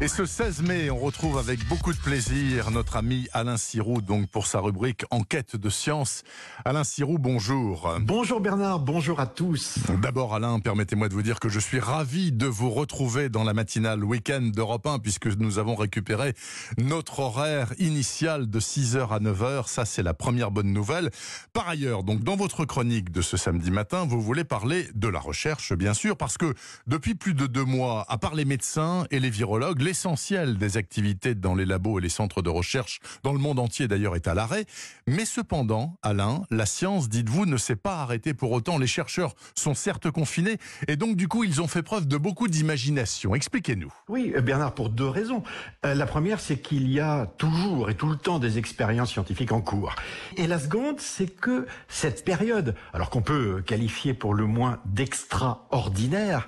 Et ce 16 mai, on retrouve avec beaucoup de plaisir notre ami Alain Sirou, donc pour sa rubrique Enquête de science. Alain Sirou, bonjour. Bonjour Bernard, bonjour à tous. D'abord Alain, permettez-moi de vous dire que je suis ravi de vous retrouver dans la matinale week-end d'Europe 1 puisque nous avons récupéré notre horaire initial de 6h à 9h. Ça, c'est la première bonne nouvelle. Par ailleurs, donc dans votre chronique de ce samedi matin, vous voulez parler de la recherche, bien sûr, parce que depuis plus de deux mois, à part les médecins et les virologues, l'essentiel des activités dans les labos et les centres de recherche dans le monde entier d'ailleurs est à l'arrêt. Mais cependant, Alain, la science, dites-vous, ne s'est pas arrêtée pour autant. Les chercheurs sont certes confinés et donc du coup ils ont fait preuve de beaucoup d'imagination. Expliquez-nous. Oui, Bernard, pour deux raisons. Euh, la première, c'est qu'il y a toujours et tout le temps des expériences scientifiques en cours. Et la seconde, c'est que cette période, alors qu'on peut qualifier pour le moins d'extraordinaire,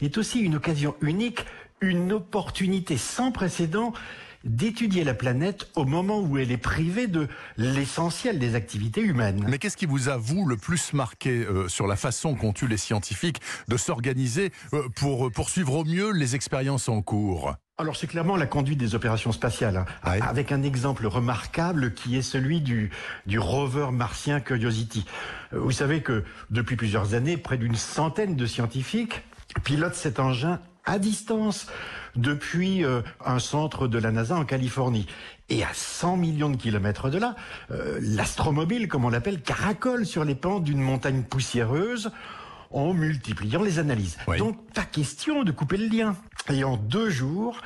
est aussi une occasion unique une opportunité sans précédent d'étudier la planète au moment où elle est privée de l'essentiel des activités humaines. Mais qu'est-ce qui vous a, vous, le plus marqué euh, sur la façon qu'ont eu les scientifiques de s'organiser euh, pour poursuivre au mieux les expériences en cours? Alors c'est clairement la conduite des opérations spatiales, hein, avec un exemple remarquable qui est celui du, du rover martien Curiosity. Euh, vous savez que depuis plusieurs années, près d'une centaine de scientifiques pilotent cet engin à distance depuis euh, un centre de la NASA en Californie. Et à 100 millions de kilomètres de là, euh, l'astromobile, comme on l'appelle, caracole sur les pentes d'une montagne poussiéreuse en multipliant les analyses. Donc pas question de couper le lien. Et en deux jours,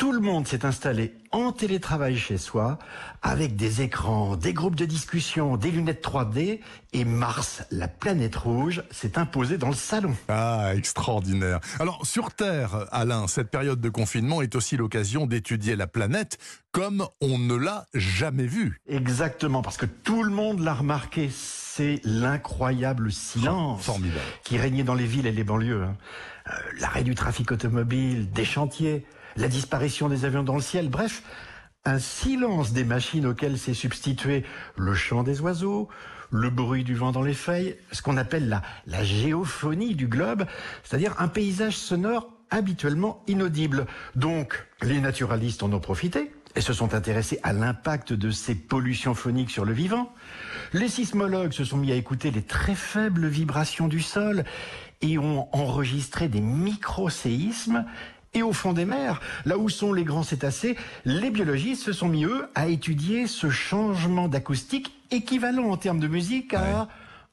tout le monde s'est installé en télétravail chez soi, avec des écrans, des groupes de discussion, des lunettes 3D, et Mars, la planète rouge, s'est imposée dans le salon. Ah, extraordinaire. Alors, sur Terre, Alain, cette période de confinement est aussi l'occasion d'étudier la planète comme on ne l'a jamais vue. Exactement, parce que tout le monde l'a remarqué, c'est l'incroyable silence Formidable. qui régnait dans les villes et les banlieues. Hein. Euh, l'arrêt du trafic automobile, des chantiers, la disparition des avions dans le ciel, bref, un silence des machines auxquelles s'est substitué le chant des oiseaux, le bruit du vent dans les feuilles, ce qu'on appelle la, la géophonie du globe, c'est-à-dire un paysage sonore habituellement inaudible. Donc, les naturalistes en ont profité et se sont intéressés à l'impact de ces pollutions phoniques sur le vivant. Les sismologues se sont mis à écouter les très faibles vibrations du sol et ont enregistré des micro-séismes et au fond des mers, là où sont les grands cétacés, les biologistes se sont mis, eux, à étudier ce changement d'acoustique équivalent en termes de musique à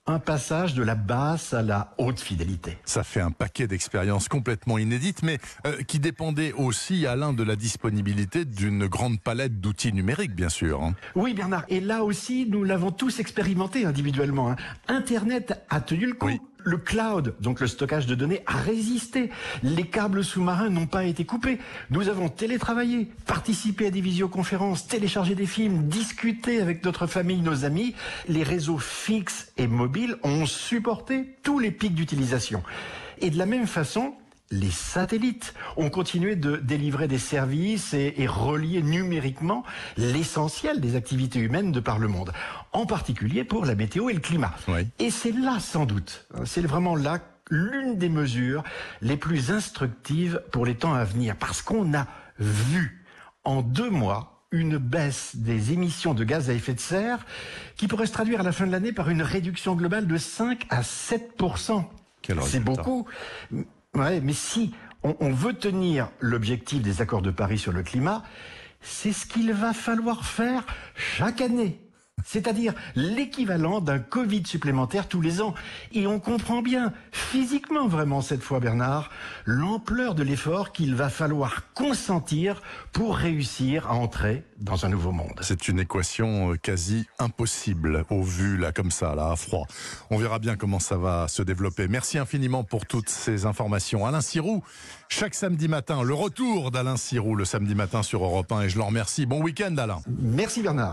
un passage de la basse à la haute fidélité. Ça fait un paquet d'expériences complètement inédites, mais euh, qui dépendaient aussi, Alain, de la disponibilité d'une grande palette d'outils numériques, bien sûr. Hein. Oui, Bernard. Et là aussi, nous l'avons tous expérimenté individuellement. Hein. Internet a tenu le coup. Le cloud, donc le stockage de données, a résisté. Les câbles sous-marins n'ont pas été coupés. Nous avons télétravaillé, participé à des visioconférences, téléchargé des films, discuté avec notre famille, nos amis. Les réseaux fixes et mobiles ont supporté tous les pics d'utilisation. Et de la même façon, les satellites. Ont continué de délivrer des services et, relier numériquement l'essentiel des activités humaines de par le monde, en particulier pour la météo et le climat. Et c'est là, sans doute, hein, c'est vraiment là l'une des mesures les plus instructives pour les temps à venir, parce qu'on a vu en deux mois une baisse des émissions de gaz à effet de serre qui pourrait se traduire à la fin de l'année par une réduction globale de 5 à 7% c'est beaucoup, Ouais, mais si on, on veut tenir l'objectif des accords de Paris sur le climat, c'est ce qu'il va falloir faire chaque année c'est-à-dire l'équivalent d'un Covid supplémentaire tous les ans. Et on comprend bien, physiquement vraiment cette fois Bernard, l'ampleur de l'effort qu'il va falloir consentir pour réussir à entrer dans un nouveau monde. C'est une équation euh, quasi impossible au vu là comme ça, là à froid. On verra bien comment ça va se développer. Merci infiniment pour toutes ces informations. Alain Sirou, chaque samedi matin, le retour d'Alain Sirou le samedi matin sur Europe 1 et je le remercie. Bon week-end Alain. Merci Bernard.